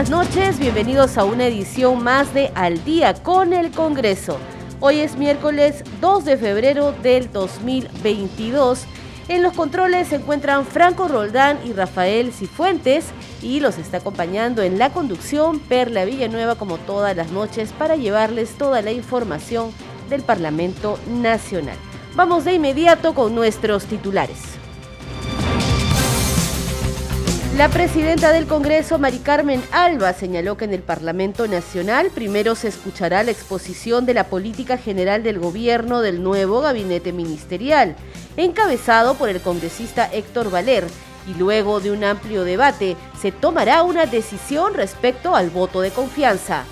Buenas noches, bienvenidos a una edición más de Al día con el Congreso. Hoy es miércoles 2 de febrero del 2022. En los controles se encuentran Franco Roldán y Rafael Cifuentes y los está acompañando en la conducción Perla Villanueva como todas las noches para llevarles toda la información del Parlamento Nacional. Vamos de inmediato con nuestros titulares. La presidenta del Congreso, Mari Carmen Alba, señaló que en el Parlamento Nacional primero se escuchará la exposición de la política general del gobierno del nuevo gabinete ministerial, encabezado por el congresista Héctor Valer, y luego de un amplio debate se tomará una decisión respecto al voto de confianza.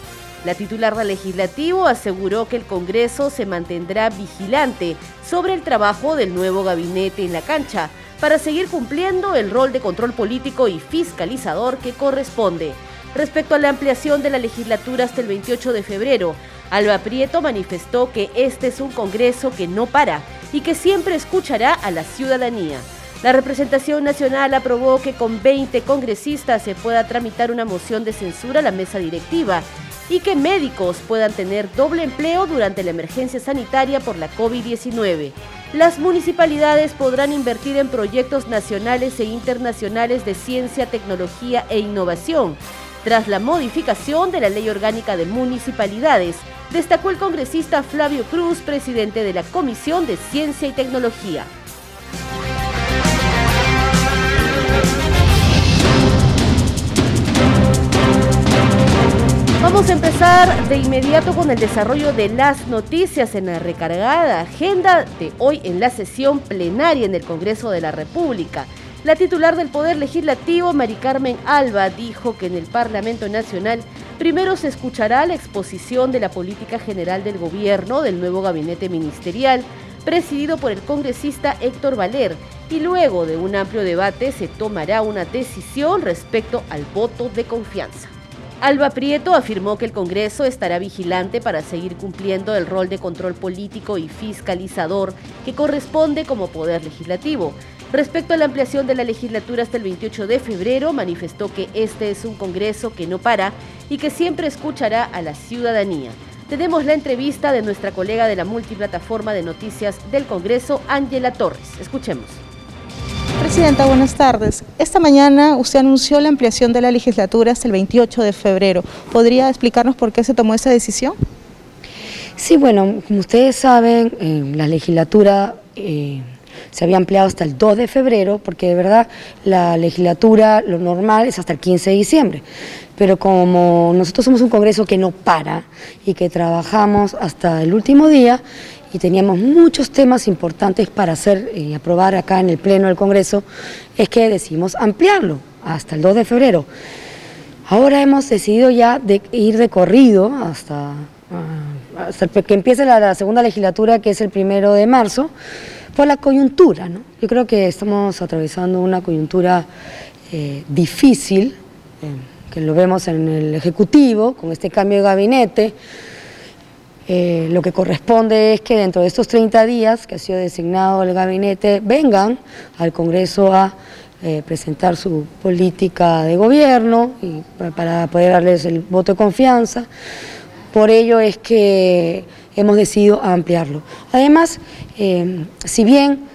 La titular del legislativo aseguró que el Congreso se mantendrá vigilante sobre el trabajo del nuevo gabinete en la cancha, para seguir cumpliendo el rol de control político y fiscalizador que corresponde. Respecto a la ampliación de la legislatura hasta el 28 de febrero, Alba Prieto manifestó que este es un Congreso que no para y que siempre escuchará a la ciudadanía. La representación nacional aprobó que con 20 congresistas se pueda tramitar una moción de censura a la mesa directiva y que médicos puedan tener doble empleo durante la emergencia sanitaria por la COVID-19 las municipalidades podrán invertir en proyectos nacionales e internacionales de ciencia, tecnología e innovación, tras la modificación de la Ley Orgánica de Municipalidades, destacó el congresista Flavio Cruz, presidente de la Comisión de Ciencia y Tecnología. Vamos a empezar de inmediato con el desarrollo de las noticias en la recargada agenda de hoy en la sesión plenaria en el Congreso de la República. La titular del Poder Legislativo, Mari Carmen Alba, dijo que en el Parlamento Nacional primero se escuchará la exposición de la política general del gobierno del nuevo gabinete ministerial, presidido por el congresista Héctor Valer, y luego de un amplio debate se tomará una decisión respecto al voto de confianza. Alba Prieto afirmó que el Congreso estará vigilante para seguir cumpliendo el rol de control político y fiscalizador que corresponde como poder legislativo. Respecto a la ampliación de la legislatura hasta el 28 de febrero, manifestó que este es un Congreso que no para y que siempre escuchará a la ciudadanía. Tenemos la entrevista de nuestra colega de la multiplataforma de noticias del Congreso, Ángela Torres. Escuchemos. Presidenta, buenas tardes. Esta mañana usted anunció la ampliación de la legislatura hasta el 28 de febrero. ¿Podría explicarnos por qué se tomó esa decisión? Sí, bueno, como ustedes saben, eh, la legislatura eh, se había ampliado hasta el 2 de febrero, porque de verdad la legislatura, lo normal es hasta el 15 de diciembre. Pero como nosotros somos un Congreso que no para y que trabajamos hasta el último día, y teníamos muchos temas importantes para hacer y aprobar acá en el Pleno del Congreso, es que decidimos ampliarlo hasta el 2 de febrero. Ahora hemos decidido ya de ir de corrido hasta, ah, hasta que empiece la, segunda legislatura, que es el primero de marzo, por la coyuntura. Yo creo que estamos atravesando una coyuntura eh, difícil, eh, que lo vemos en el Ejecutivo, con este cambio de gabinete, eh, lo que corresponde es que dentro de estos 30 días que ha sido designado el gabinete vengan al Congreso a eh, presentar su política de gobierno y para poder darles el voto de confianza. Por ello es que hemos decidido ampliarlo. Además, eh, si bien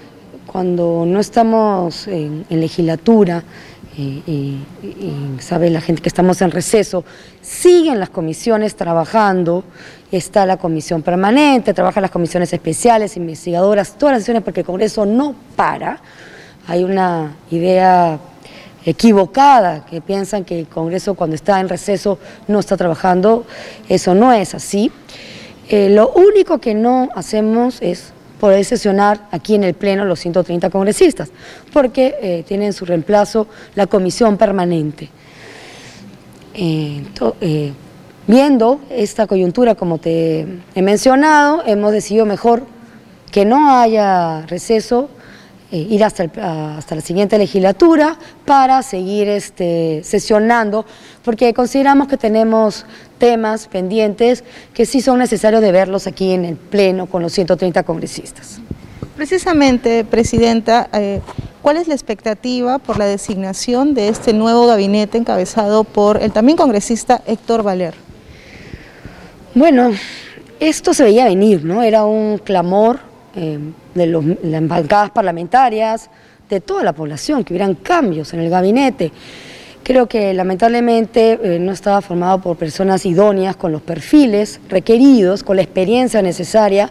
cuando no estamos en legislatura, y, sabe la gente que estamos en receso, siguen las comisiones trabajando, está la comisión permanente, trabajan las comisiones especiales, investigadoras, todas las sesiones, porque el Congreso no para. Hay una idea equivocada que piensan que el Congreso cuando está en receso no está trabajando, eso no es así. Eh, lo único que no hacemos es poder sesionar aquí en el Pleno los 130 congresistas, porque eh, tienen su reemplazo la comisión permanente. Eh, eh, viendo esta coyuntura, como te he mencionado, hemos decidido mejor que no haya receso, eh, ir hasta, hasta, la siguiente legislatura para seguir este, sesionando, porque consideramos que tenemos temas pendientes que sí son necesarios de verlos aquí en el Pleno con los 130 congresistas. Precisamente, Presidenta, eh, ¿cuál es la expectativa por la designación de este nuevo gabinete encabezado por el también congresista Héctor Valer? Bueno, esto se veía venir, ¿no? Era un clamor eh, de las bancadas parlamentarias, de toda la población, que hubieran cambios en el gabinete. Creo que lamentablemente eh, no estaba formado por personas idóneas, con los perfiles requeridos, con la experiencia necesaria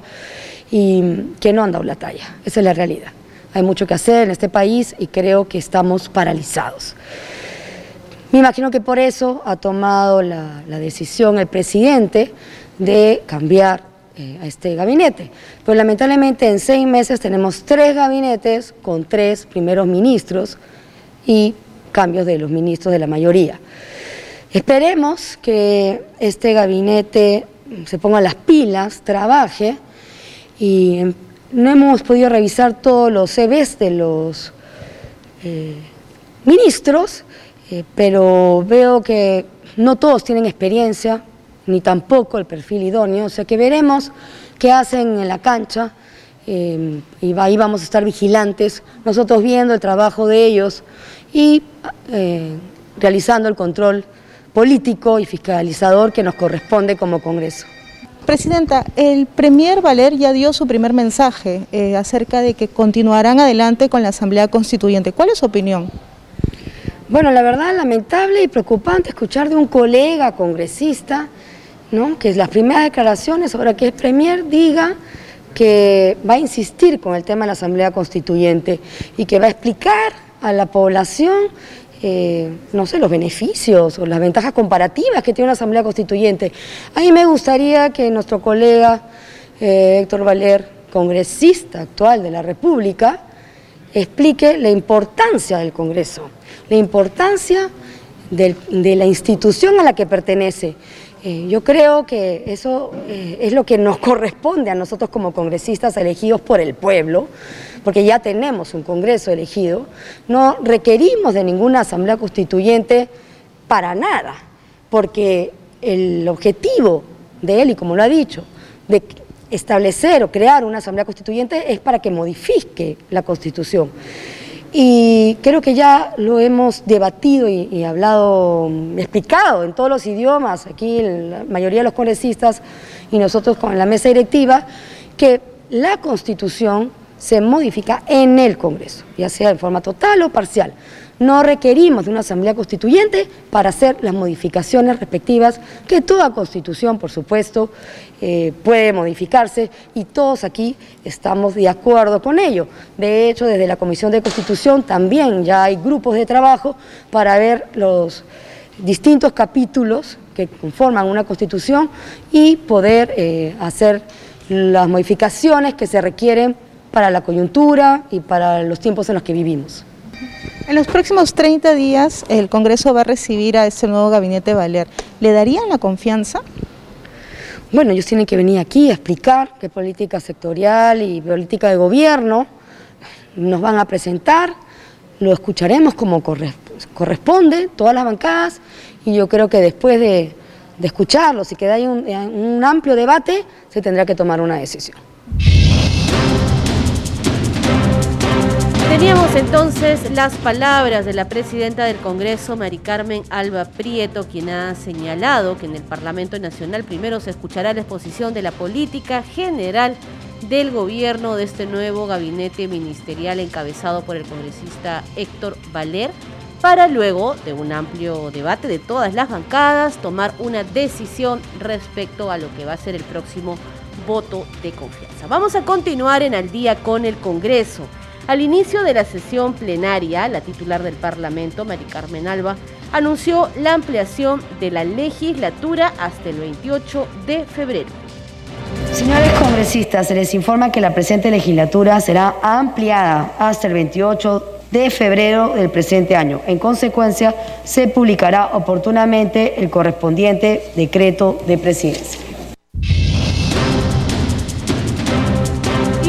y que no han dado la talla. Esa es la realidad. Hay mucho que hacer en este país y creo que estamos paralizados. Me imagino que por eso ha tomado la, decisión el presidente de cambiar eh, a este gabinete. Pero lamentablemente en seis meses tenemos tres gabinetes con tres primeros ministros y cambios de los ministros de la mayoría. Esperemos que este gabinete se ponga las pilas, trabaje y em, no hemos podido revisar todos los CVs de los eh, ministros, eh, pero veo que no todos tienen experiencia, ni tampoco el perfil idóneo, o sea que veremos qué hacen en la cancha em, y ahí vamos a estar vigilantes, nosotros viendo el trabajo de ellos y eh, realizando el control político y fiscalizador que nos corresponde como Congreso. Presidenta, el Premier Valer ya dio su primer mensaje eh, acerca de que continuarán adelante con la Asamblea Constituyente. ¿Cuál es su opinión? Bueno, la verdad lamentable y preocupante escuchar de un colega congresista, ¿no? que las primeras declaraciones, ahora que es Premier, diga que va a insistir con el tema de la Asamblea Constituyente y que va a explicar a la población eh, no sé, los beneficios o las ventajas comparativas que tiene una Asamblea Constituyente. A mí me gustaría que nuestro colega eh, Héctor Valer, congresista actual de la República, explique la importancia del Congreso, la importancia de la institución a la que pertenece. Eh, yo creo que eso es lo que nos corresponde a nosotros como congresistas elegidos por el pueblo, porque ya tenemos un Congreso elegido, no requerimos de ninguna Asamblea Constituyente para nada, porque el objetivo de él, y como lo ha dicho, de establecer o crear una Asamblea Constituyente es para que modifique la Constitución. Y creo que ya lo hemos debatido y, hablado, explicado en todos los idiomas, aquí la mayoría de los congresistas y nosotros con la mesa directiva, que la Constitución se modifica en el Congreso, ya sea en forma total o parcial. No requerimos de una Asamblea Constituyente para hacer las modificaciones respectivas, que toda Constitución, por supuesto, eh, puede modificarse y todos aquí estamos de acuerdo con ello. De hecho, desde la Comisión de Constitución también ya hay grupos de trabajo para ver los distintos capítulos que conforman una Constitución y poder eh, hacer las modificaciones que se requieren para la coyuntura y para los tiempos en los que vivimos. En los próximos 30 días el Congreso va a recibir a este nuevo gabinete Valer. ¿Le darían la confianza? Bueno, ellos tienen que venir aquí a explicar qué política sectorial y política de gobierno nos van a presentar, lo escucharemos como corresponde, todas las bancadas, y yo creo que después de, escucharlos y que un amplio debate, se tendrá que tomar una decisión. Teníamos entonces las palabras de la presidenta del Congreso, Mari Carmen Alba Prieto, quien ha señalado que en el Parlamento Nacional primero se escuchará la exposición de la política general del gobierno de este nuevo gabinete ministerial encabezado por el congresista Héctor Valer, para luego de un amplio debate de todas las bancadas tomar una decisión respecto a lo que va a ser el próximo voto de confianza. Vamos a continuar en al día con el Congreso. Al inicio de la sesión plenaria, la titular del Parlamento, Mari Carmen Alba, anunció la ampliación de la legislatura hasta el 28 de febrero. Señores congresistas, se les informa que la presente legislatura será ampliada hasta el 28 de febrero del presente año. En consecuencia, se publicará oportunamente el correspondiente decreto de presidencia.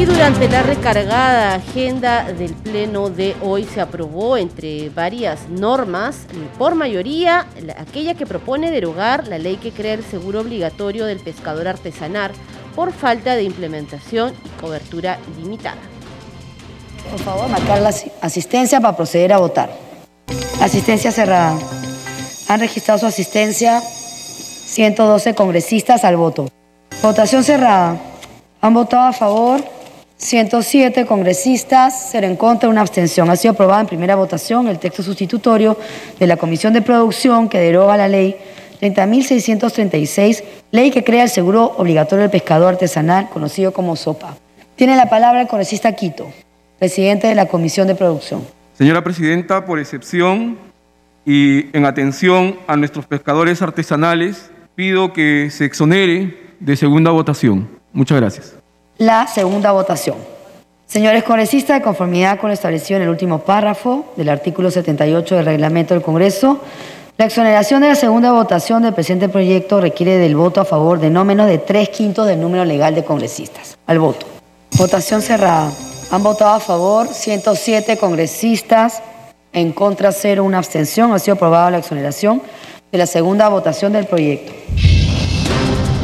Durante la recargada agenda del Pleno de hoy se aprobó, entre varias normas, por mayoría, aquella que propone derogar la ley que crea el seguro obligatorio del pescador artesanal por falta de implementación y cobertura limitada. Por favor, marcar la asistencia para proceder a votar. Asistencia cerrada. Han registrado su asistencia 112 congresistas al voto. Votación cerrada. Han votado a favor 107 congresistas, ser en contra, una abstención. Ha sido aprobado en primera votación el texto sustitutorio de la Comisión de Producción que deroga la ley 30.636, ley que crea el seguro obligatorio del pescador artesanal, conocido como SOPA. Tiene la palabra el congresista Quito, presidente de la Comisión de Producción. Señora Presidenta, por excepción y en atención a nuestros pescadores artesanales, pido que se exonere de segunda votación. Muchas gracias la segunda votación. Señores congresistas, de conformidad con lo establecido en el último párrafo del artículo 78 del reglamento del Congreso, la exoneración de la segunda votación del presente proyecto requiere del voto a favor de no menos de tres quintos del número legal de congresistas. Al voto. Votación cerrada. Han votado a favor 107 congresistas, en contra cero, una abstención. Ha sido aprobada la exoneración de la segunda votación del proyecto.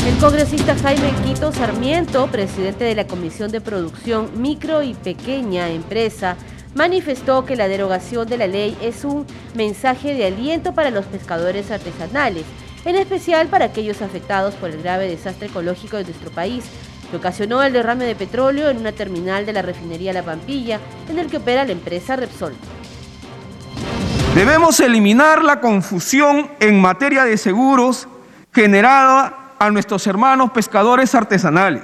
El congresista Jaime Quito Sarmiento, presidente de la Comisión de Producción Micro y Pequeña Empresa, manifestó que la derogación de la ley es un mensaje de aliento para los pescadores artesanales, en especial para aquellos afectados por el grave desastre ecológico de nuestro país, que ocasionó el derrame de petróleo en una terminal de la refinería La Pampilla, en el que opera la empresa Repsol. Debemos eliminar la confusión en materia de seguros generada a nuestros hermanos pescadores artesanales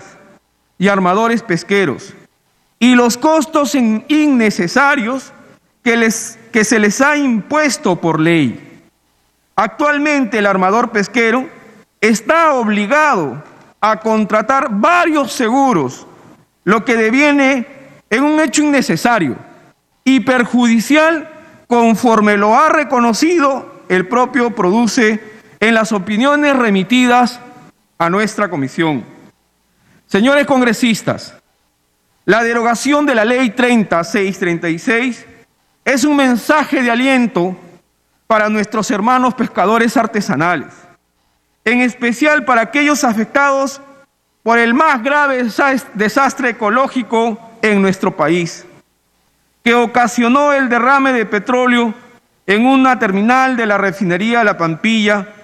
y armadores pesqueros y los costos innecesarios que, les, que se les ha impuesto por ley. Actualmente el armador pesquero está obligado a contratar varios seguros, lo que deviene en un hecho innecesario y perjudicial conforme lo ha reconocido el propio Produce en las opiniones remitidas a nuestra comisión. Señores congresistas, la derogación de la ley 30636 es un mensaje de aliento para nuestros hermanos pescadores artesanales, en especial para aquellos afectados por el más grave desastre ecológico en nuestro país, que ocasionó el derrame de petróleo en una terminal de la refinería La Pampilla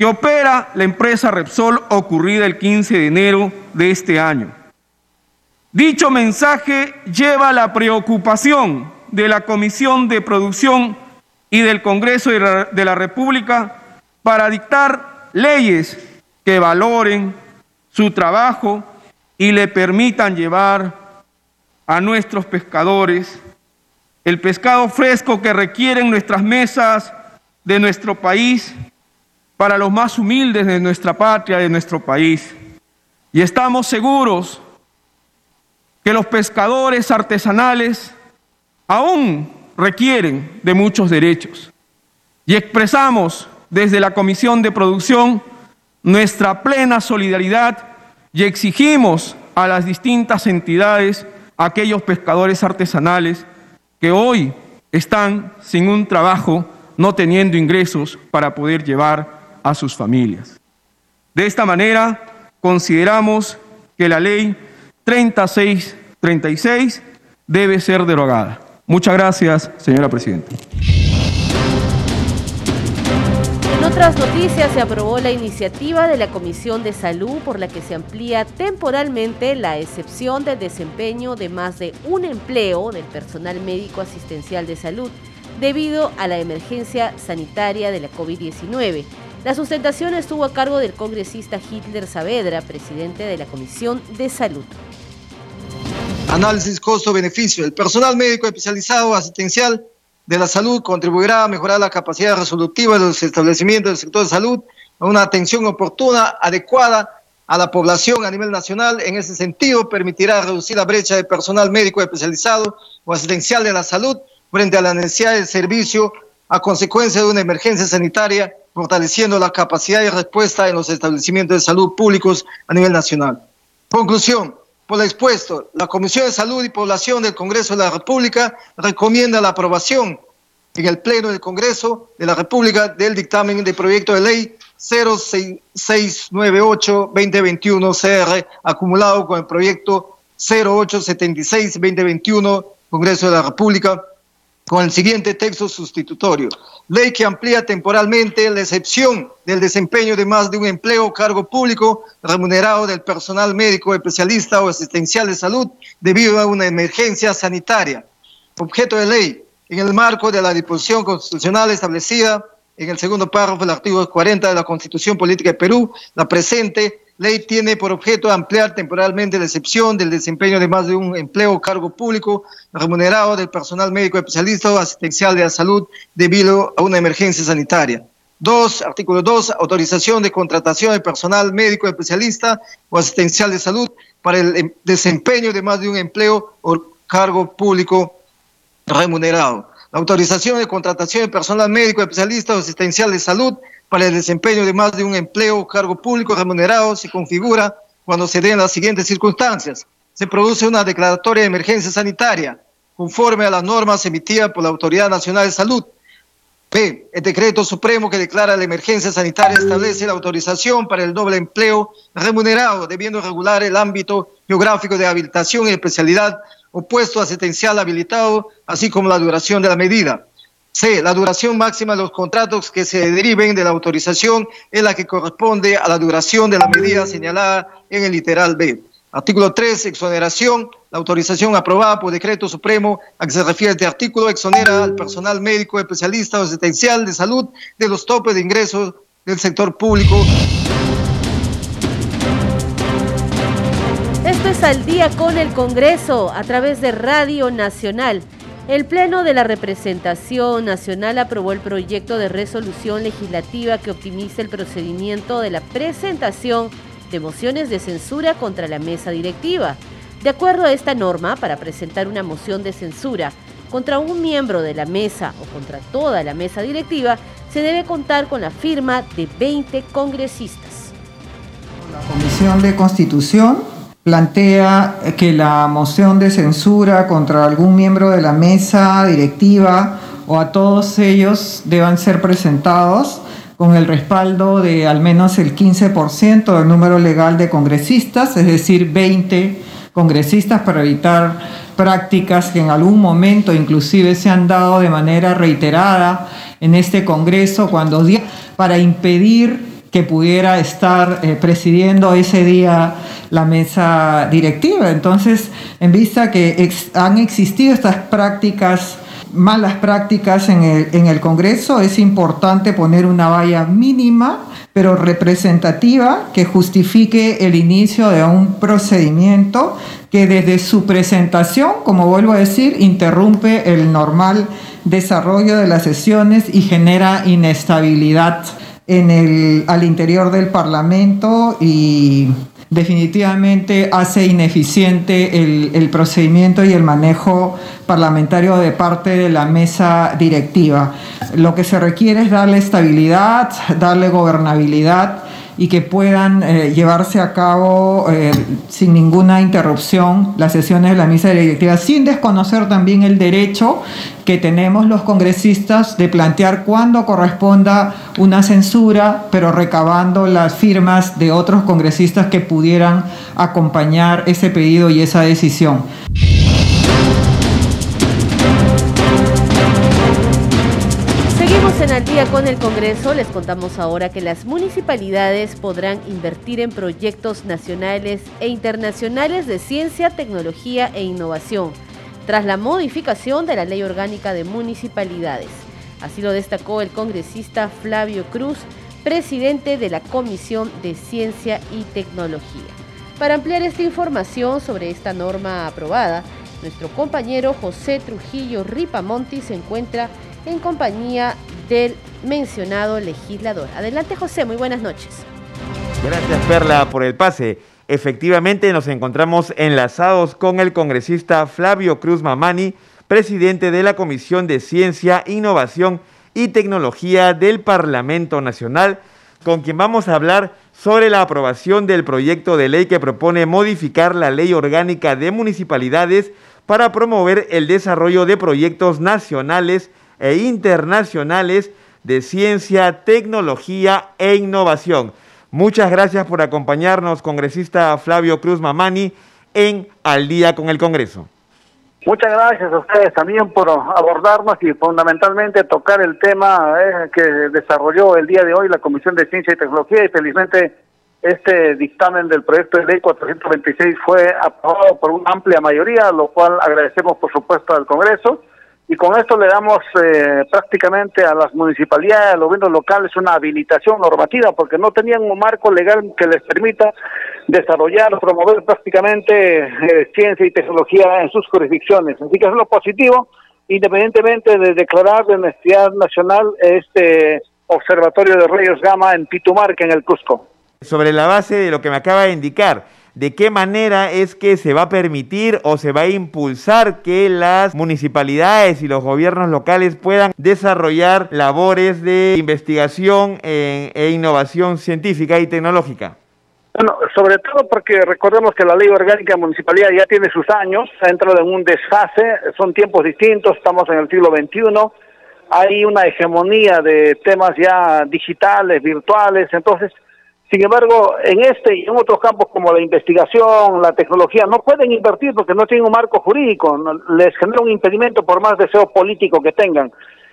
que opera la empresa Repsol ocurrida el 15 de enero de este año. Dicho mensaje lleva la preocupación de la Comisión de Producción y del Congreso de la República para dictar leyes que valoren su trabajo y le permitan llevar a nuestros pescadores el pescado fresco que requieren nuestras mesas de nuestro país para los más humildes de nuestra patria, de nuestro país. Y estamos seguros que los pescadores artesanales aún requieren de muchos derechos. Y expresamos desde la Comisión de Producción nuestra plena solidaridad y exigimos a las distintas entidades, a aquellos pescadores artesanales que hoy están sin un trabajo, no teniendo ingresos para poder llevar a sus familias. De esta manera, consideramos que la ley 3636 debe ser derogada. Muchas gracias, señora Presidenta. En otras noticias, se aprobó la iniciativa de la Comisión de Salud por la que se amplía temporalmente la excepción del desempeño de más de un empleo del personal médico asistencial de salud debido a la emergencia sanitaria de la COVID-19 la sustentación estuvo a cargo del congresista Hitler Saavedra, presidente de la Comisión de Salud. Análisis costo-beneficio. El personal médico especializado asistencial de la salud contribuirá a mejorar la capacidad resolutiva de los establecimientos del sector de salud, a una atención oportuna, adecuada a la población a nivel nacional. En ese sentido, permitirá reducir la brecha de personal médico especializado o asistencial de la salud frente a la necesidad de servicio a consecuencia de una emergencia sanitaria, fortaleciendo la capacidad de respuesta en los establecimientos de salud públicos a nivel nacional. Conclusión. Por lo expuesto, la Comisión de Salud y Población del Congreso de la República recomienda la aprobación en el Pleno del Congreso de la República del dictamen de proyecto de ley 0698-2021 CR, acumulado con el proyecto 0876-2021 Congreso de la República, con el siguiente texto sustitutorio. Ley que amplía temporalmente la excepción del desempeño de más de un empleo o cargo público remunerado del personal médico, especialista o asistencial de salud debido a una emergencia sanitaria. Objeto de ley, en el marco de la disposición constitucional establecida en el segundo párrafo del artículo 40 de la Constitución Política de Perú, la presente ley tiene por objeto ampliar temporalmente la excepción del desempeño de más de un empleo o cargo público remunerado del personal médico especialista o asistencial de la salud debido a una emergencia sanitaria. Dos, artículo 2, autorización de contratación de personal médico especialista o asistencial de salud para el em, desempeño de más de un empleo o cargo público remunerado. La autorización de contratación de personal médico especialista o asistencial de salud para el desempeño de más de un empleo o cargo público remunerado se configura cuando se den las siguientes circunstancias. Se produce una declaratoria de emergencia sanitaria conforme a las normas emitidas por la Autoridad Nacional de Salud. B. El decreto supremo que declara la emergencia sanitaria establece la autorización para el doble empleo remunerado, debiendo regular el ámbito geográfico de habilitación y especialidad o puesto asistencial habilitado, así como la duración de la medida. C. La duración máxima de los contratos que se deriven de la autorización es la que corresponde a la duración de la medida señalada en el literal B. Artículo 3. Exoneración. La autorización aprobada por decreto supremo a que se refiere este artículo exonera al personal médico, especialista o asistencial de salud de los topes de ingresos del sector público. Esto es al día con el Congreso a través de Radio Nacional. El Pleno de la Representación Nacional aprobó el proyecto de resolución legislativa que optimiza el procedimiento de la presentación de mociones de censura contra la mesa directiva. De acuerdo a esta norma, para presentar una moción de censura contra un miembro de la mesa o contra toda la mesa directiva, se debe contar con la firma de 20 congresistas. La Comisión de Constitución plantea que la moción de censura contra algún miembro de la mesa directiva o a todos ellos deban ser presentados con el respaldo de al menos el 15% del número legal de congresistas, es decir, 20 congresistas para evitar prácticas que en algún momento inclusive se han dado de manera reiterada en este Congreso cuando para impedir que pudiera estar eh, presidiendo ese día la mesa directiva. Entonces, en vista que han existido estas prácticas, malas prácticas en el, en el Congreso, es importante poner una valla mínima, pero representativa, que justifique el inicio de un procedimiento que desde su presentación, como vuelvo a decir, interrumpe el normal desarrollo de las sesiones y genera inestabilidad en el, al interior del Parlamento y definitivamente hace ineficiente el, el, procedimiento y el manejo parlamentario de parte de la mesa directiva. Lo que se requiere es darle estabilidad, darle gobernabilidad y que puedan eh, llevarse a cabo eh, sin ninguna interrupción las sesiones de la mesa directiva, sin desconocer también el derecho que tenemos los congresistas de plantear cuándo corresponda una censura, pero recabando las firmas de otros congresistas que pudieran acompañar ese pedido y esa decisión. En Al día con el Congreso les contamos ahora que las municipalidades podrán invertir en proyectos nacionales e internacionales de ciencia, tecnología e innovación, tras la modificación de la Ley Orgánica de Municipalidades. Así lo destacó el congresista Flavio Cruz, presidente de la Comisión de Ciencia y Tecnología. Para ampliar esta información sobre esta norma aprobada, nuestro compañero José Trujillo Ripamonti se encuentra en compañía del mencionado legislador. Adelante José, muy buenas noches. Gracias Perla por el pase. Efectivamente nos encontramos enlazados con el congresista Flavio Cruz Mamani, presidente de la Comisión de Ciencia, Innovación y Tecnología del Parlamento Nacional, con quien vamos a hablar sobre la aprobación del proyecto de ley que propone modificar la ley orgánica de municipalidades para promover el desarrollo de proyectos nacionales e internacionales de ciencia, tecnología e innovación. Muchas gracias por acompañarnos, congresista Flavio Cruz Mamani, en Al día con el Congreso. Muchas gracias a ustedes también por abordarnos y fundamentalmente tocar el tema eh, que desarrolló el día de hoy la Comisión de Ciencia y Tecnología y felizmente este dictamen del proyecto de ley 426 fue aprobado por una amplia mayoría, lo cual agradecemos por supuesto al Congreso y con esto le damos eh, prácticamente a las municipalidades, a los gobiernos locales una habilitación normativa porque no tenían un marco legal que les permita desarrollar, promover prácticamente eh, ciencia y tecnología en sus jurisdicciones. Así que es lo positivo, independientemente de declarar de necesidad nacional este observatorio de rayos gamma en Pitumarca, en el Cusco. Sobre la base de lo que me acaba de indicar, de qué manera es que se va a permitir o se va a impulsar que las municipalidades y los gobiernos locales puedan desarrollar labores de investigación e innovación científica y tecnológica. Bueno, sobre todo porque recordemos que la ley orgánica de municipalidad ya tiene sus años, ha entrado en un desfase, son tiempos distintos, estamos en el siglo XXI, hay una hegemonía de temas ya digitales, virtuales, entonces sin embargo, en este y en otros campos como la investigación, la tecnología, no pueden invertir porque no tienen un marco jurídico, les genera un impedimento por más deseo político que tengan.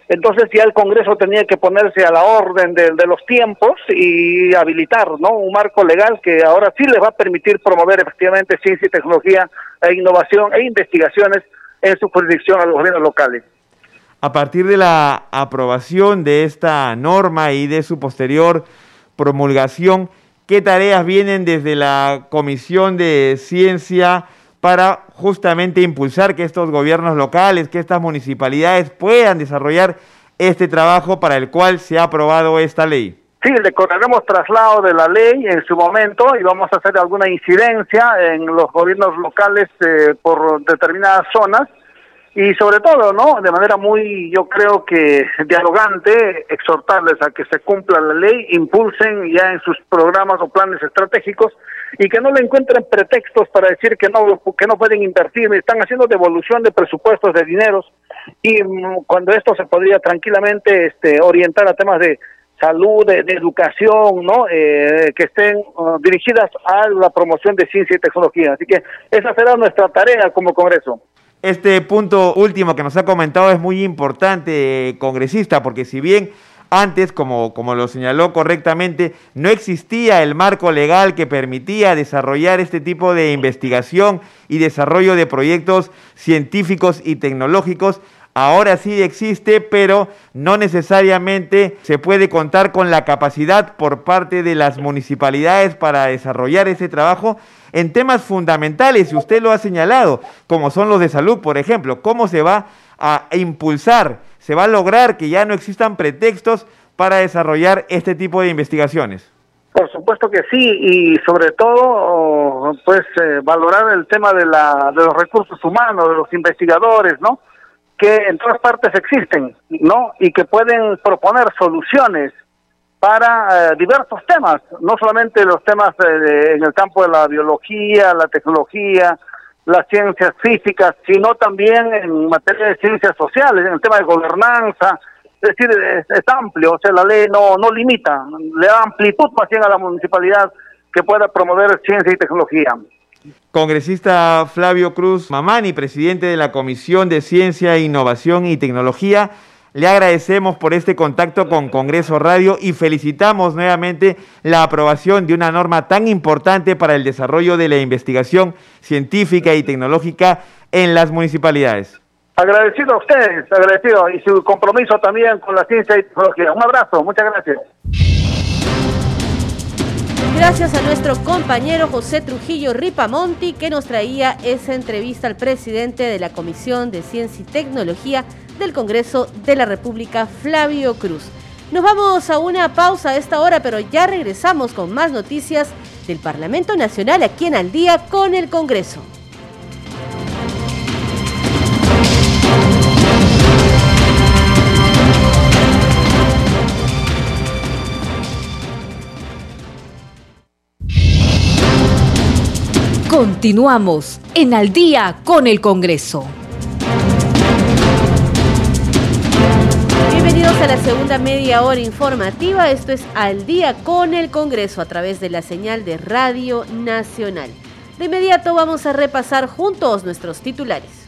Entonces ya el Congreso tenía que ponerse a la orden de, los tiempos y habilitar ¿no? un marco legal que ahora sí les va a permitir promover efectivamente ciencia y tecnología e innovación e investigaciones en su jurisdicción a los gobiernos locales. A partir de la aprobación de esta norma y de su posterior promulgación, ¿qué tareas vienen desde la Comisión de Ciencia para justamente impulsar que estos gobiernos locales, que estas municipalidades puedan desarrollar este trabajo para el cual se ha aprobado esta ley? Sí, le correremos traslado de la ley en su momento y vamos a hacer alguna incidencia en los gobiernos locales eh, por determinadas zonas y sobre todo, ¿no? De manera muy, yo creo que dialogante, exhortarles a que se cumpla la ley, impulsen ya en sus programas o planes estratégicos y que no le encuentren pretextos para decir que no que no pueden invertir, están haciendo devolución de presupuestos de dineros y mm, cuando esto se podría tranquilamente este orientar a temas de salud, de, educación, ¿no? Eh, que estén uh, dirigidas a la promoción de ciencia y tecnología. Así que esa será nuestra tarea como Congreso. Este punto último que nos ha comentado es muy importante, congresista, porque si bien antes, como, como lo señaló correctamente, no existía el marco legal que permitía desarrollar este tipo de investigación y desarrollo de proyectos científicos y tecnológicos. Ahora sí existe, pero no necesariamente se puede contar con la capacidad por parte de las municipalidades para desarrollar ese trabajo en temas fundamentales, y usted lo ha señalado, como son los de salud, por ejemplo, cómo se va a impulsar, se va a lograr que ya no existan pretextos para desarrollar este tipo de investigaciones. Por supuesto que sí, y sobre todo, pues, eh, valorar el tema de, la, de los recursos humanos, de los investigadores, ¿no? Que en todas partes existen, ¿no? Y que pueden proponer soluciones para eh, diversos temas, no solamente los temas eh, en el campo de la biología, la tecnología, las ciencias físicas, sino también en materia de ciencias sociales, en el tema de gobernanza, es decir, es, amplio, o sea, la ley no, no limita, le da amplitud más bien a la municipalidad que pueda promover ciencia y tecnología. Congresista Flavio Cruz Mamani, presidente de la Comisión de Ciencia, Innovación y Tecnología, le agradecemos por este contacto con Congreso Radio y felicitamos nuevamente la aprobación de una norma tan importante para el desarrollo de la investigación científica y tecnológica en las municipalidades. Agradecido a ustedes, agradecido y su compromiso también con la ciencia y tecnología. Un abrazo, muchas gracias. Gracias a nuestro compañero José Trujillo Ripamonti que nos traía esa entrevista al presidente de la Comisión de Ciencia y Tecnología del Congreso de la República, Flavio Cruz. Nos vamos a una pausa a esta hora, pero ya regresamos con más noticias del Parlamento Nacional aquí en Al día con el Congreso. Continuamos en Al día con el Congreso. Bienvenidos a la segunda media hora informativa. Esto es Al día con el Congreso a través de la señal de Radio Nacional. De inmediato vamos a repasar juntos nuestros titulares.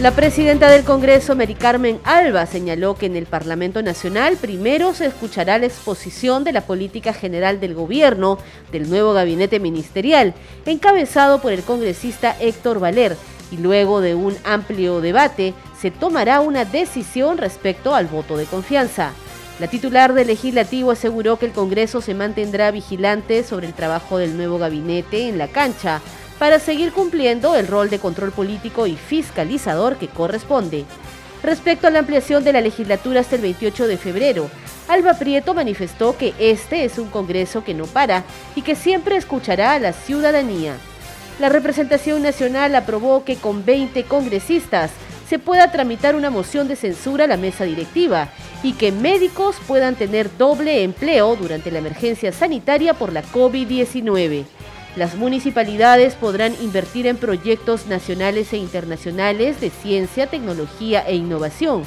La presidenta del Congreso, Mary Carmen Alba, señaló que en el Parlamento Nacional primero se escuchará la exposición de la política general del gobierno del nuevo gabinete ministerial, encabezado por el congresista Héctor Valer, y luego de un amplio debate se tomará una decisión respecto al voto de confianza. La titular del legislativo aseguró que el Congreso se mantendrá vigilante sobre el trabajo del nuevo gabinete en la cancha para seguir cumpliendo el rol de control político y fiscalizador que corresponde. Respecto a la ampliación de la legislatura hasta el 28 de febrero, Alba Prieto manifestó que este es un Congreso que no para y que siempre escuchará a la ciudadanía. La representación nacional aprobó que con 20 congresistas se pueda tramitar una moción de censura a la mesa directiva y que médicos puedan tener doble empleo durante la emergencia sanitaria por la COVID-19. Las municipalidades podrán invertir en proyectos nacionales e internacionales de ciencia, tecnología e innovación.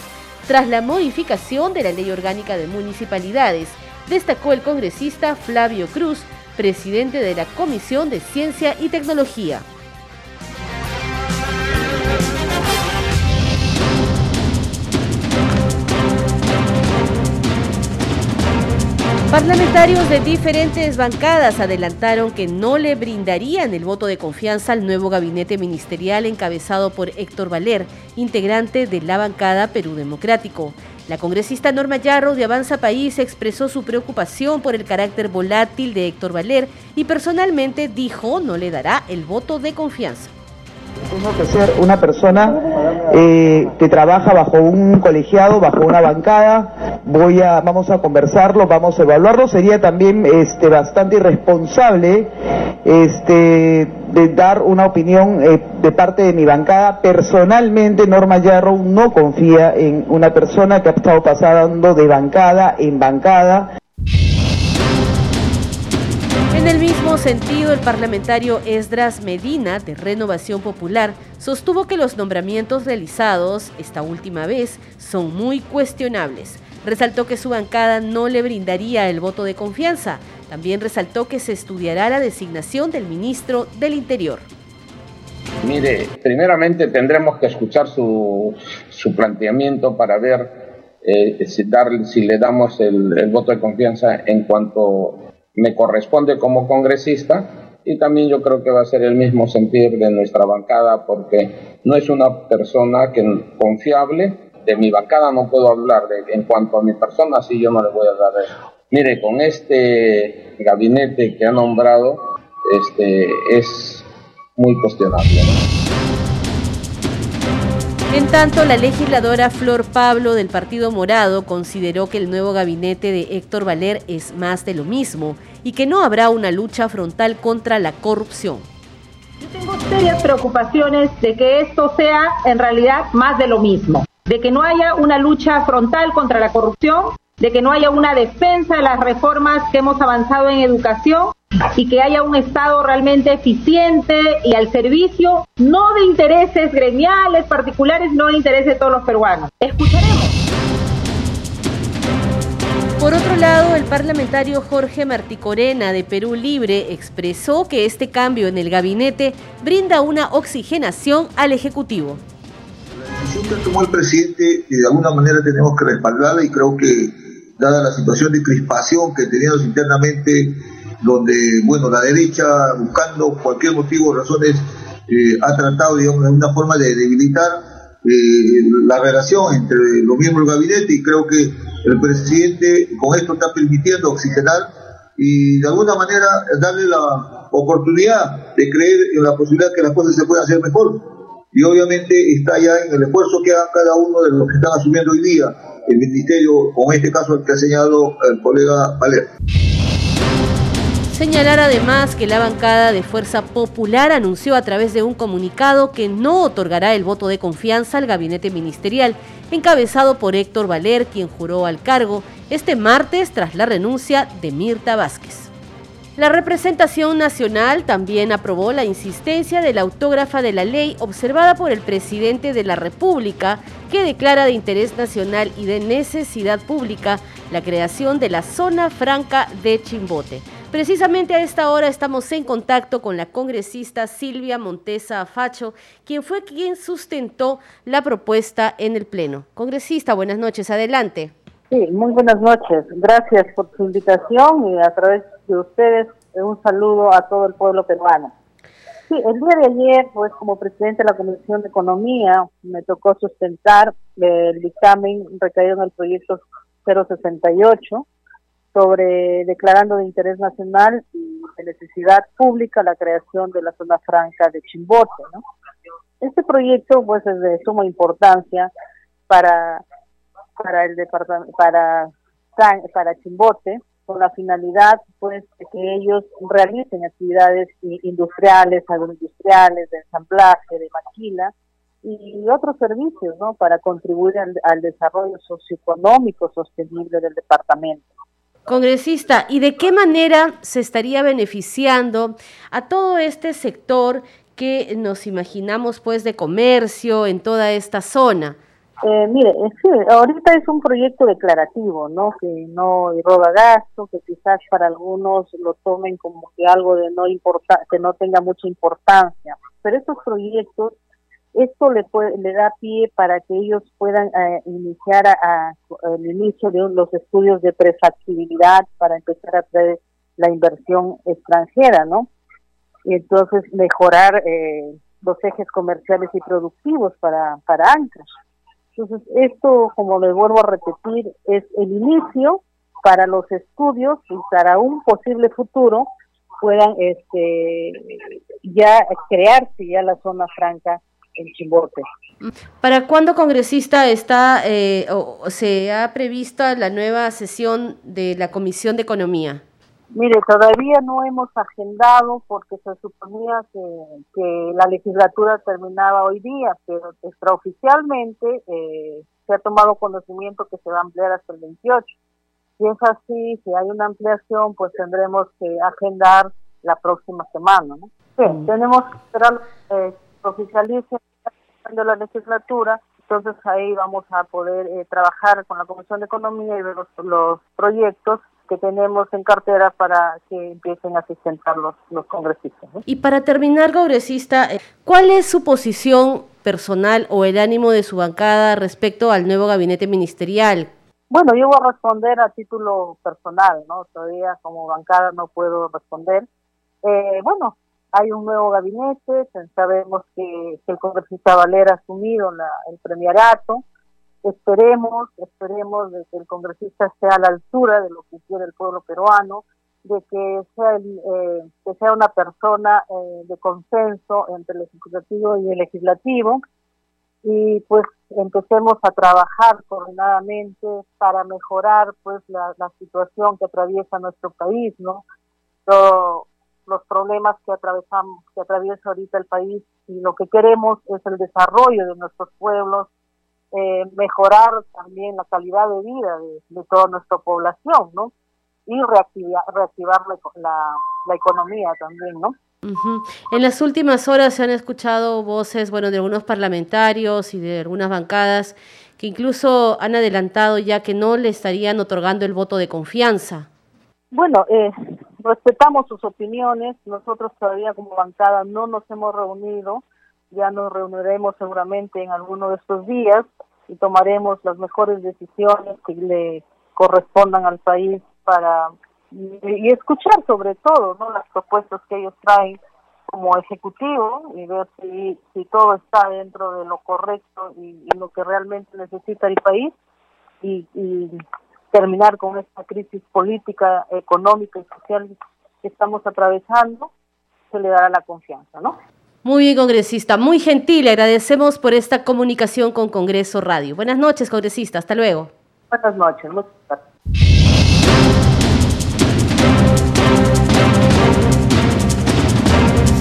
Tras la modificación de la Ley Orgánica de Municipalidades, destacó el congresista Flavio Cruz, presidente de la Comisión de Ciencia y Tecnología. Parlamentarios de diferentes bancadas adelantaron que no le brindarían el voto de confianza al nuevo gabinete ministerial encabezado por Héctor Valer, integrante de la bancada Perú Democrático. La congresista Norma Yarro de Avanza País expresó su preocupación por el carácter volátil de Héctor Valer y personalmente dijo no le dará el voto de confianza. Tengo que ser una persona eh, que trabaja bajo un colegiado, bajo una bancada. Voy a, vamos a conversarlo, vamos a evaluarlo. Sería también este, bastante irresponsable este, de dar una opinión eh, de parte de mi bancada. Personalmente, Norma Yarrow no confía en una persona que ha estado pasando de bancada en bancada. En el mismo sentido, el parlamentario Esdras Medina, de Renovación Popular, sostuvo que los nombramientos realizados esta última vez son muy cuestionables. Resaltó que su bancada no le brindaría el voto de confianza. También resaltó que se estudiará la designación del ministro del Interior. Mire, primeramente tendremos que escuchar su, planteamiento para ver eh, si, si le damos el voto de confianza en cuanto me corresponde como congresista y también yo creo que va a ser el mismo sentir de nuestra bancada porque no es una persona que, confiable. De mi bancada no puedo hablar de, en cuanto a mi persona, así yo no le voy a dar. Mire, con este gabinete que ha nombrado, este es muy cuestionable. En tanto, la legisladora Flor Pablo del Partido Morado consideró que el nuevo gabinete de Héctor Valer es más de lo mismo y que no habrá una lucha frontal contra la corrupción. Yo tengo serias preocupaciones de que esto sea en realidad más de lo mismo, de que no haya una lucha frontal contra la corrupción, de que no haya una defensa de las reformas que hemos avanzado en educación y que haya un Estado realmente eficiente y al servicio, no de intereses gremiales, particulares, no de intereses de todos los peruanos. Escucharemos. Por otro lado, el parlamentario Jorge Martí Corena de Perú Libre expresó que este cambio en el gabinete brinda una oxigenación al Ejecutivo. La decisión que tomó el presidente de alguna manera tenemos que respaldarla y creo que dada la situación de crispación que teníamos internamente donde, bueno, la derecha, buscando cualquier motivo o razones, eh, ha tratado, digamos, de alguna forma de debilitar eh, la relación entre los miembros del gabinete y creo que el presidente con esto está permitiendo oxigenar y de alguna manera darle la oportunidad de creer en la posibilidad que las cosas se puedan hacer mejor. Y obviamente está ya en el esfuerzo que haga cada uno de los que están asumiendo hoy día el ministerio, con este caso el que ha señalado el colega Valer. Señalar además que la bancada de Fuerza Popular anunció a través de un comunicado que no otorgará el voto de confianza al gabinete ministerial, encabezado por Héctor Valer, quien juró al cargo este martes tras la renuncia de Mirta Vázquez. La representación nacional también aprobó la insistencia de la autógrafa de la ley observada por el presidente de la República, que declara de interés nacional y de necesidad pública la creación de la zona franca de Chimbote. Precisamente a esta hora estamos en contacto con la congresista Silvia Montesa Facho, quien fue quien sustentó la propuesta en el Pleno. Congresista, buenas noches, adelante. Sí, muy buenas noches. Gracias por su invitación y a través de ustedes un saludo a todo el pueblo peruano. Sí, el día de ayer, pues como presidente de la Comisión de Economía, me tocó sustentar el dictamen recaído en el proyecto 068 sobre declarando de interés nacional y de necesidad pública la creación de la zona franca de Chimbote. ¿no? Este proyecto pues es de suma importancia para para el departamento para para Chimbote con la finalidad pues de que ellos realicen actividades industriales, agroindustriales, de ensamblaje, de maquila y otros servicios, ¿no? Para contribuir al, al desarrollo socioeconómico sostenible del departamento. Congresista, ¿y de qué manera se estaría beneficiando a todo este sector que nos imaginamos pues de comercio en toda esta zona? Eh, mire, sí, ahorita es un proyecto declarativo, ¿no? Que no roba gasto, que quizás para algunos lo tomen como que algo de no importa, que no tenga mucha importancia. Pero estos proyectos, esto le puede, le da pie para que ellos puedan eh, iniciar a, el inicio de los estudios de prefactibilidad para empezar a traer la inversión extranjera, ¿no? Y entonces mejorar eh, los ejes comerciales y productivos para para. Entonces, esto, como les vuelvo a repetir, es el inicio para los estudios y para un posible futuro puedan este ya crearse ya la zona franca en Chimbote. ¿Para cuándo, congresista, está eh, o se ha prevista la nueva sesión de la Comisión de Economía? Mire, todavía no hemos agendado porque se suponía que, que la legislatura terminaba hoy día, pero extraoficialmente eh, se ha tomado conocimiento que se va a ampliar hasta el 28. Si es así, si hay una ampliación, pues tendremos que agendar la próxima semana. ¿no? Sí, mm. tenemos que esperar eh, oficialice de la legislatura, entonces ahí vamos a poder eh, trabajar con la Comisión de Economía y ver los, los proyectos que tenemos en cartera para que empiecen a sustentar los, los congresistas. Y para terminar, congresista, eh, ¿cuál es su posición personal o el ánimo de su bancada respecto al nuevo gabinete ministerial? Bueno, yo voy a responder a título personal, ¿no? Todavía como bancada no puedo responder. Eh, bueno, hay un nuevo gabinete, sabemos que, el congresista Valera ha asumido la, el premiarato, Esperemos, esperemos de que el congresista esté a la altura de lo que quiere el pueblo peruano, de que sea, eh, que sea una persona eh, de consenso entre el ejecutivo y el legislativo y pues empecemos a trabajar coordinadamente para mejorar pues la, situación que atraviesa nuestro país, ¿no? Los problemas que atravesamos, que atraviesa ahorita el país y lo que queremos es el desarrollo de nuestros pueblos, eh, mejorar también la calidad de vida de, toda nuestra población, ¿no? Y reactivar, reactivar la, la, economía también, ¿no? En las últimas horas se han escuchado voces, bueno, de algunos parlamentarios y de algunas bancadas que incluso han adelantado ya que no le estarían otorgando el voto de confianza. Bueno, eh, respetamos sus opiniones. Nosotros todavía como bancada no nos hemos reunido. Ya nos reuniremos seguramente en alguno de estos días y tomaremos las mejores decisiones que le correspondan al país para y, escuchar sobre todo no las propuestas que ellos traen como ejecutivo y ver si, si todo está dentro de lo correcto y, lo que realmente necesita el país y, y terminar con esta crisis política, económica y social que estamos atravesando, se le dará la confianza, ¿no? Muy bien, congresista, muy gentil. Agradecemos por esta comunicación con Congreso Radio. Buenas noches, congresista. Hasta luego. Buenas noches. Muchas gracias.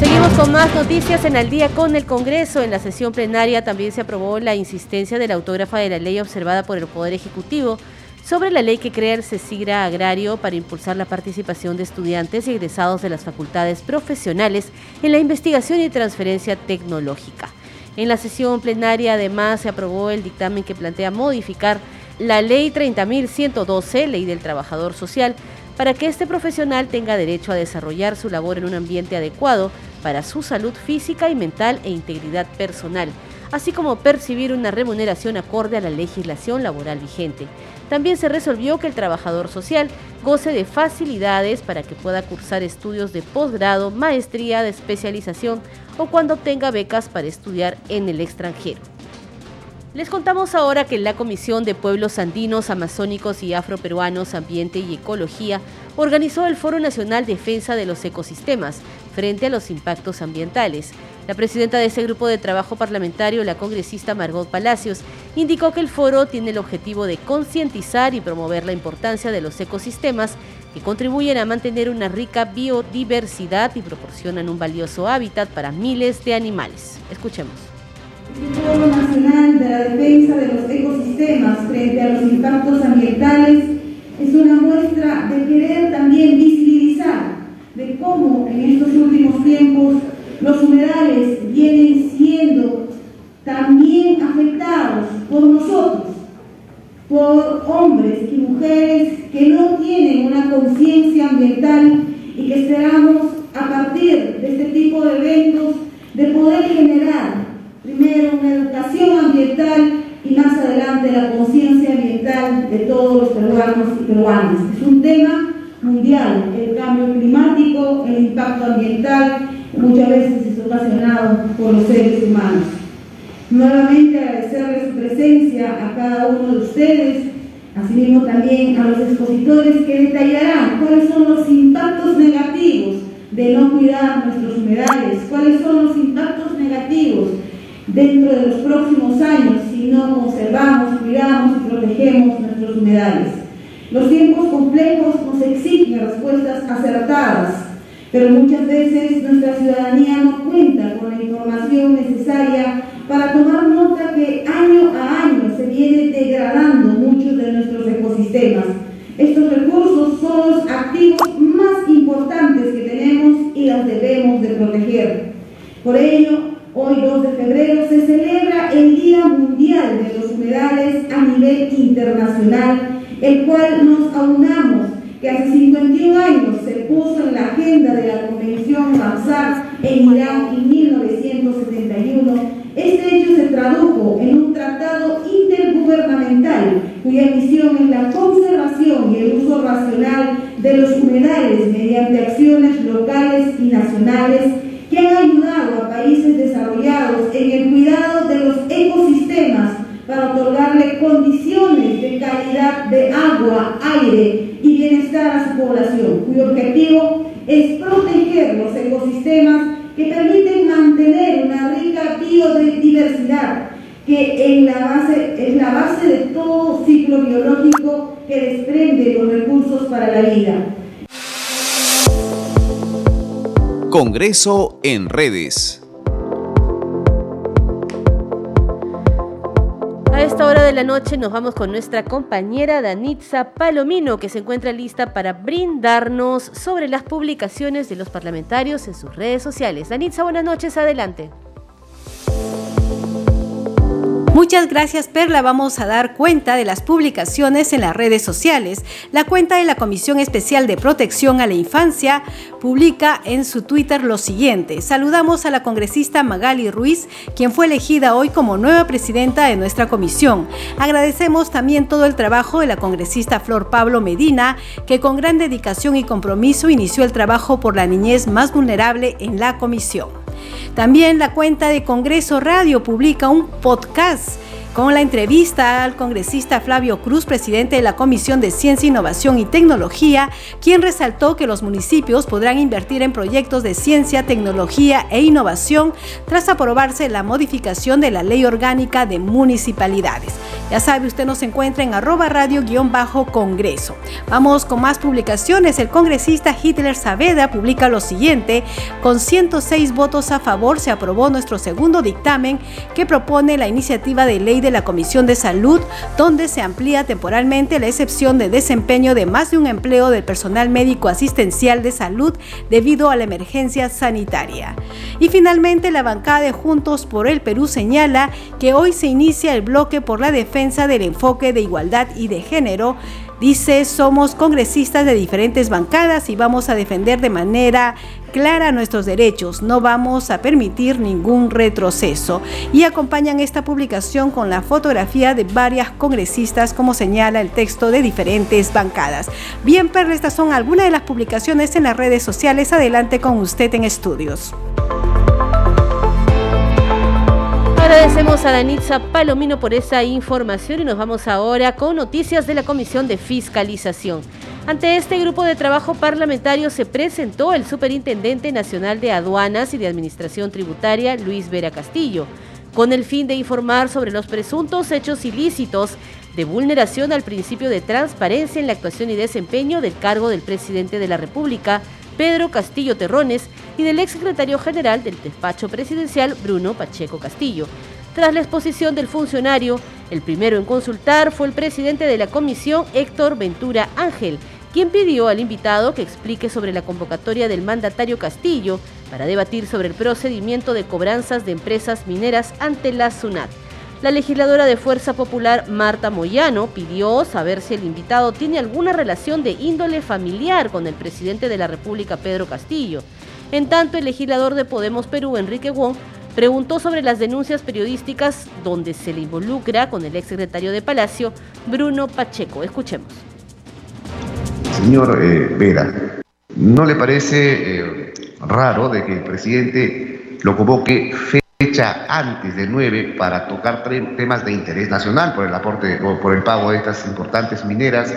Seguimos con más noticias en Al día con el Congreso. En la sesión plenaria también se aprobó la insistencia de la autógrafa de la ley observada por el Poder Ejecutivo sobre la ley que crea el CECIGRA Agrario para impulsar la participación de estudiantes y egresados de las facultades profesionales en la investigación y transferencia tecnológica. En la sesión plenaria además se aprobó el dictamen que plantea modificar la Ley 30.112, Ley del Trabajador Social, para que este profesional tenga derecho a desarrollar su labor en un ambiente adecuado para su salud física y mental e integridad personal, así como percibir una remuneración acorde a la legislación laboral vigente. También se resolvió que el trabajador social goce de facilidades para que pueda cursar estudios de posgrado, maestría, de especialización o cuando tenga becas para estudiar en el extranjero. Les contamos ahora que la Comisión de Pueblos Andinos, Amazónicos y Afroperuanos, Ambiente y Ecología organizó el Foro Nacional Defensa de los Ecosistemas frente a los impactos ambientales. La presidenta de ese grupo de trabajo parlamentario, la congresista Margot Palacios, indicó que el foro tiene el objetivo de concientizar y promover la importancia de los ecosistemas que contribuyen a mantener una rica biodiversidad y proporcionan un valioso hábitat para miles de animales. Escuchemos. El Foro Nacional de la Defensa de los Ecosistemas frente a los impactos ambientales es una muestra de querer también visibilizar de cómo en estos últimos tiempos los humedales vienen Congreso en redes. A esta hora de la noche nos vamos con nuestra compañera Danitza Palomino, que se encuentra lista para brindarnos sobre las publicaciones de los parlamentarios en sus redes sociales. Danitza, buenas noches, adelante. Muchas gracias Perla. Vamos a dar cuenta de las publicaciones en las redes sociales. La cuenta de la Comisión Especial de Protección a la Infancia publica en su Twitter lo siguiente. Saludamos a la congresista Magali Ruiz, quien fue elegida hoy como nueva presidenta de nuestra comisión. Agradecemos también todo el trabajo de la congresista Flor Pablo Medina, que con gran dedicación y compromiso inició el trabajo por la niñez más vulnerable en la comisión. También la cuenta de Congreso Radio publica un podcast con la entrevista al congresista Flavio Cruz, presidente de la Comisión de Ciencia, Innovación y Tecnología, quien resaltó que los municipios podrán invertir en proyectos de ciencia, tecnología e innovación tras aprobarse la modificación de la Ley Orgánica de Municipalidades. Ya sabe, usted nos encuentra en arroba radio-congreso. Vamos con más publicaciones. El congresista Hitler Saavedra publica lo siguiente. Con 106 votos a favor se aprobó nuestro segundo dictamen que propone la iniciativa de ley de la Comisión de Salud, donde se amplía temporalmente la excepción de desempeño de más de un empleo del personal médico asistencial de salud debido a la emergencia sanitaria. Y finalmente, la bancada de Juntos por el Perú señala que hoy se inicia el bloque por la defensa del enfoque de igualdad y de género Dice, somos congresistas de diferentes bancadas y vamos a defender de manera clara nuestros derechos, no vamos a permitir ningún retroceso. Y acompañan esta publicación con la fotografía de varias congresistas, como señala el texto de diferentes bancadas. Bien, Perla, estas son algunas de las publicaciones en las redes sociales. Adelante con usted en estudios. Agradecemos a Danitza Palomino por esa información y nos vamos ahora con noticias de la Comisión de Fiscalización. Ante este grupo de trabajo parlamentario se presentó el Superintendente Nacional de Aduanas y de Administración Tributaria, Luis Vera Castillo, con el fin de informar sobre los presuntos hechos ilícitos de vulneración al principio de transparencia en la actuación y desempeño del cargo del presidente de la República, Pedro Castillo Terrones, y del exsecretario general del despacho presidencial, Bruno Pacheco Castillo. Tras la exposición del funcionario, el primero en consultar fue el presidente de la comisión, Héctor Ventura Ángel, quien pidió al invitado que explique sobre la convocatoria del mandatario Castillo para debatir sobre el procedimiento de cobranzas de empresas mineras ante la SUNAT. La legisladora de Fuerza Popular, Marta Moyano, pidió saber si el invitado tiene alguna relación de índole familiar con el presidente de la República, Pedro Castillo. En tanto, el legislador de Podemos Perú, Enrique Wong, preguntó sobre las denuncias periodísticas donde se le involucra con el exsecretario de Palacio, Bruno Pacheco. Escuchemos. Señor eh, Vera, ¿no le parece eh, raro de que el presidente lo convoque fecha antes de 9 para tocar temas de interés nacional por el aporte o por el pago de estas importantes mineras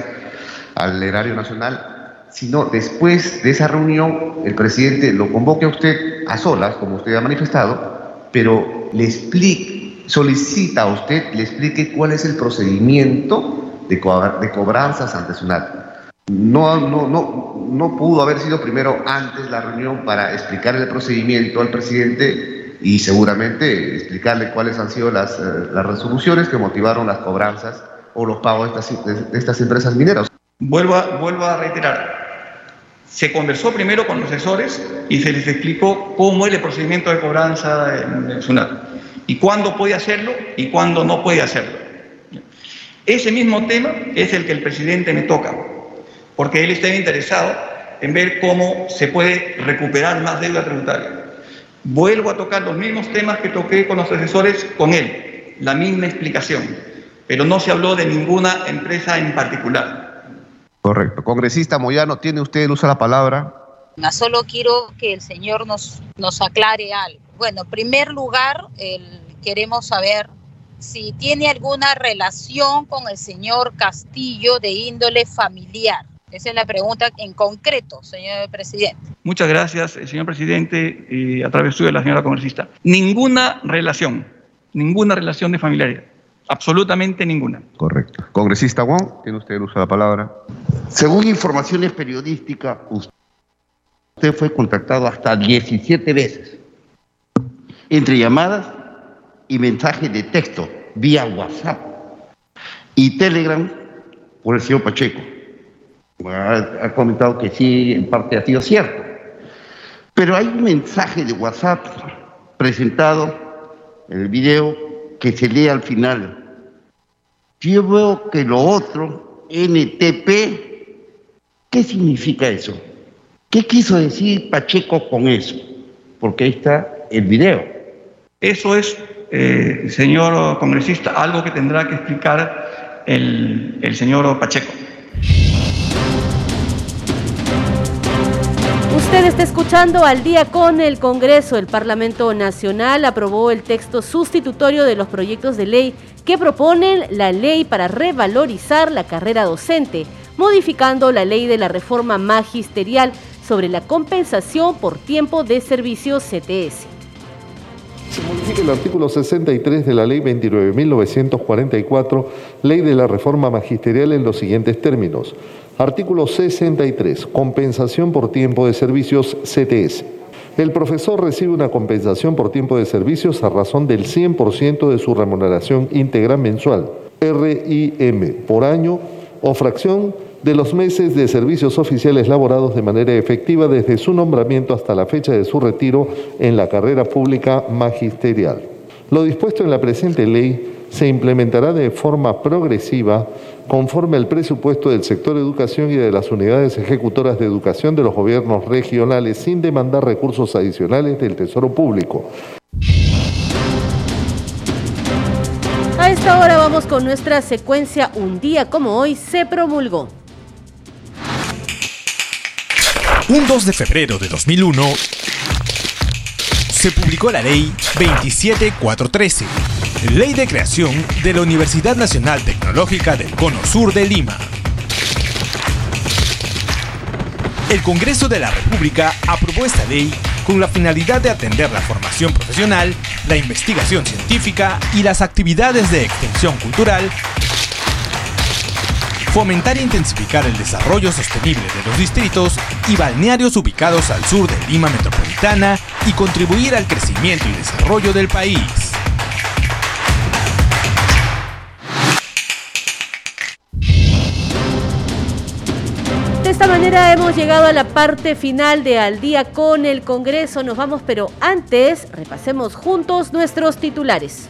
al erario nacional, sino después de esa reunión el presidente lo convoque a usted a solas, como usted ha manifestado, pero le explique, solicita a usted, le explique cuál es el procedimiento de, de cobranzas ante SUNAT. No, no, no, pudo haber sido primero antes la reunión para explicar el procedimiento al presidente y seguramente explicarle cuáles han sido las, eh, las resoluciones que motivaron las cobranzas o los pagos de estas, empresas mineras. Vuelvo a, reiterar, se conversó primero con los asesores y se les explicó cómo es el procedimiento de cobranza en SUNAT y cuándo puede hacerlo y cuándo no puede hacerlo. Ese mismo tema es el que el presidente me toca, porque él está interesado en ver cómo se puede recuperar más deuda tributaria. Vuelvo a tocar los mismos temas que toqué con los asesores con él, la misma explicación, pero no se habló de ninguna empresa en particular. Correcto. Congresista Moyano, ¿tiene usted el uso de la palabra? Solo quiero que el señor nos, nos aclare algo. Bueno, en primer lugar, queremos saber si tiene alguna relación con el señor Castillo de índole familiar. Esa es la pregunta en concreto, señor presidente. Muchas gracias, eh, señor presidente, y a través de la señora congresista. Ninguna relación, ninguna relación de familiaridad. Absolutamente ninguna. Correcto. Congresista Wong, tiene usted el uso de la palabra. Según informaciones periodísticas, usted fue contactado hasta 17 veces, entre llamadas y mensajes de texto, vía WhatsApp y Telegram por el señor Pacheco ha, comentado que sí, en parte ha sido cierto. Pero hay un mensaje de WhatsApp presentado en el video que se lee al final. Yo veo que lo otro, NTP, ¿qué significa eso? ¿Qué quiso decir Pacheco con eso? Porque ahí está el video. Eso es, eh, señor congresista, algo que tendrá que explicar el señor Pacheco. Usted está escuchando al día con el Congreso. El Parlamento Nacional aprobó el texto sustitutorio de los proyectos de ley que proponen la ley para revalorizar la carrera docente, modificando la ley de la reforma magisterial sobre la compensación por tiempo de servicio CTS. Se modifica el artículo 63 de la Ley 29.944, Ley de la Reforma Magisterial en los siguientes términos. Artículo 63. Compensación por tiempo de servicios CTS. El profesor recibe una compensación por tiempo de servicios a razón del 100% de su remuneración íntegra mensual, RIM, por año o fracción de los meses de servicios oficiales laborados de manera efectiva desde su nombramiento hasta la fecha de su retiro en la carrera pública magisterial. Lo dispuesto en la presente ley se implementará de forma progresiva conforme al presupuesto del sector educación y de las unidades ejecutoras de educación de los gobiernos regionales sin demandar recursos adicionales del Tesoro Público. A esta hora vamos con nuestra secuencia Un día como hoy se promulgó. Un 2 de febrero de 2001 se publicó la ley 27413, ley de creación de la Universidad Nacional Tecnológica del Cono Sur de Lima. El Congreso de la República aprobó esta ley con la finalidad de atender la formación profesional, la investigación científica y las actividades de extensión cultural fomentar e intensificar el desarrollo sostenible de los distritos y balnearios ubicados al sur de Lima Metropolitana y contribuir al crecimiento y desarrollo del país. Esta manera hemos llegado a la parte final de Al día con el Congreso. Nos vamos, pero antes repasemos juntos nuestros titulares.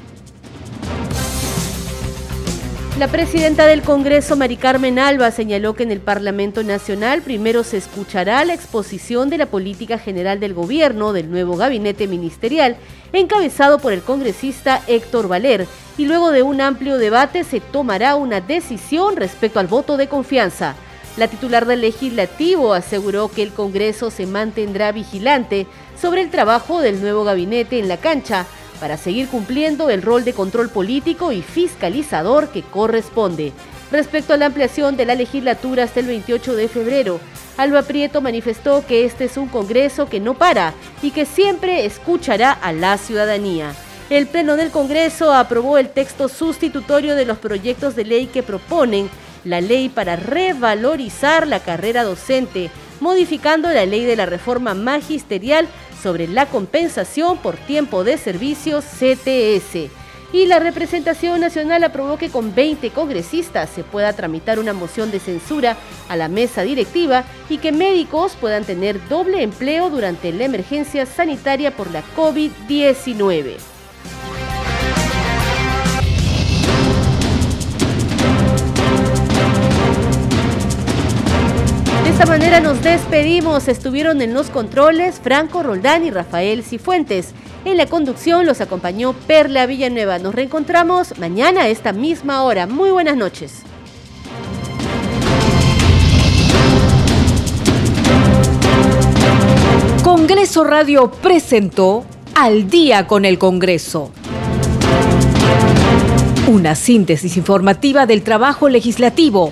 La presidenta del Congreso, Mari Carmen Alba, señaló que en el Parlamento Nacional primero se escuchará la exposición de la política general del gobierno del nuevo gabinete ministerial, encabezado por el congresista Héctor Valer, y luego de un amplio debate se tomará una decisión respecto al voto de confianza. La titular del legislativo aseguró que el Congreso se mantendrá vigilante sobre el trabajo del nuevo gabinete en la cancha, para seguir cumpliendo el rol de control político y fiscalizador que corresponde. Respecto a la ampliación de la legislatura hasta el 28 de febrero, Alba Prieto manifestó que este es un Congreso que no para y que siempre escuchará a la ciudadanía. El Pleno del Congreso aprobó el texto sustitutorio de los proyectos de ley que proponen la ley para revalorizar la carrera docente, modificando la ley de la reforma magisterial sobre la compensación por tiempo de servicio CTS. Y la representación nacional aprobó que con 20 congresistas se pueda tramitar una moción de censura a la mesa directiva y que médicos puedan tener doble empleo durante la emergencia sanitaria por la COVID-19. Esta manera nos despedimos. Estuvieron en los controles Franco Roldán y Rafael Cifuentes. En la conducción los acompañó Perla Villanueva. Nos reencontramos mañana a esta misma hora. Muy buenas noches. Congreso Radio presentó Al día con el Congreso. Una síntesis informativa del trabajo legislativo,